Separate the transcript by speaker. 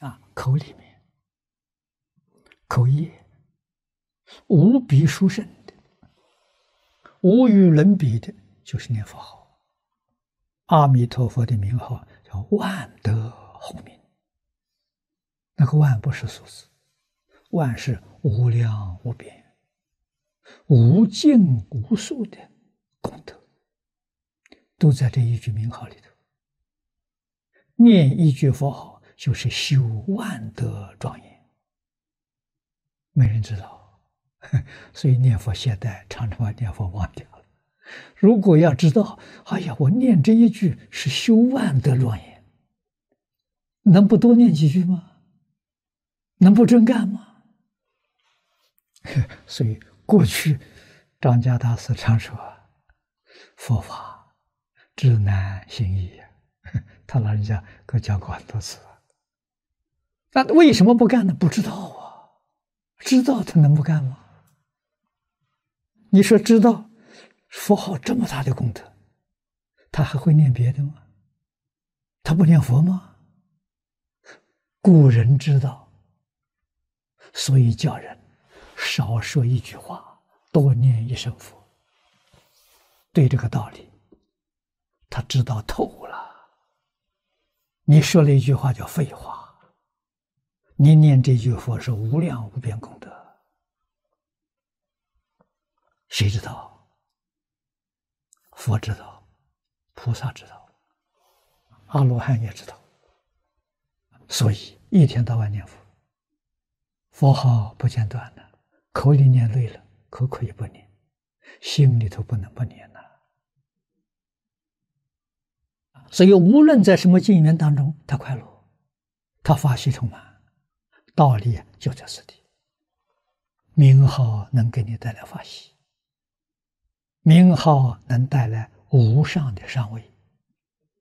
Speaker 1: 啊，口里面口业无比殊胜的，无与伦比的，就是念佛号。阿弥陀佛的名号叫万德洪名，那个万不是数字，万是无量无边、无尽无数的功德，都在这一句名号里头。念一句佛号，就是修万德庄严。没人知道，所以念佛懈怠，常常把念佛忘掉了。如果要知道，哎呀，我念这一句是修万德庄严，能不多念几句吗？能不真干吗？所以过去张家大师常说：“佛法知难行易。”他老人家给我讲过很多次。那为什么不干呢？不知道啊，知道他能不干吗？你说知道。佛号这么大的功德，他还会念别的吗？他不念佛吗？古人知道，所以叫人少说一句话，多念一声佛。对这个道理，他知道透了。你说了一句话叫废话，你念这句佛是无量无边功德，谁知道？佛知道，菩萨知道，阿罗汉也知道，所以一天到晚念佛，佛号不间断的，口里念累了，口可以不念，心里头不能不念呐。所以无论在什么境缘当中，他快乐，他法喜充满，道理就在此地。名号能给你带来法喜。名号能带来无上的上位。